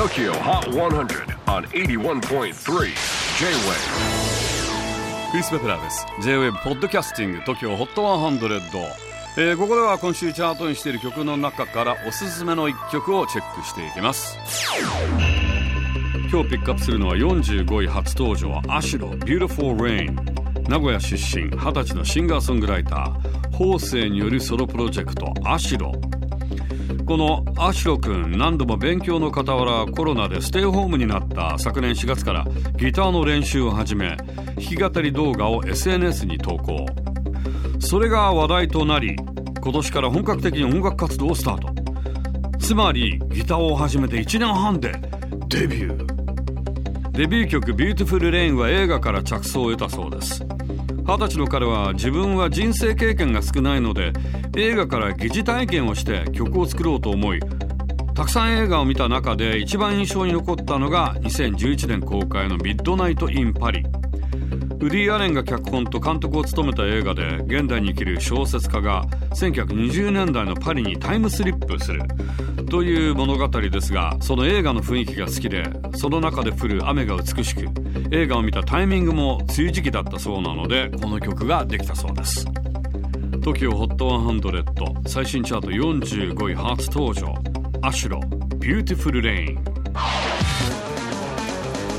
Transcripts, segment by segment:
TOKYO HOT 100 on 81.3 J-WAVE クリス・ベプラーです J-WAVE ポッドキャスティング TOKYO HOT 100、えー、ここでは今週チャートにしている曲の中からおすすめの一曲をチェックしていきます。今日ピックアップするのは45位初登場アシロ Beautiful Rain 名古屋出身20歳のシンガーソングライター法政によるソロプロジェクトアシロ。このアシロ君何度も勉強の傍らコロナでステイホームになった昨年4月からギターの練習を始め弾き語り動画を SNS に投稿。それが話題となり今年から本格的に音楽活動をスタート。つまりギターを始めて1年半でデビュー。デビュー曲「ビューティフル・レイン」は映画から着想を得たそうです。二十歳の彼は自分は人生経験が少ないので映画から疑似体験をして曲を作ろうと思いたくさん映画を見た中で一番印象に残ったのが2011年公開の「ミッドナイト・イン・パリ」ウディ・アレンが脚本と監督を務めた映画で現代に生きる小説家が1920年代のパリにタイムスリップする。という物語ですがその映画の雰囲気が好きでその中で降る雨が美しく映画を見たタイミングも梅雨時期だったそうなのでこの曲ができたそうです。TOKIOHOT100 最新チャート45位初登場。アシュロ Beautiful Rain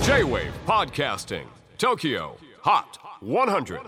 J-WAVE PODCASTING TOKYO Hot 100.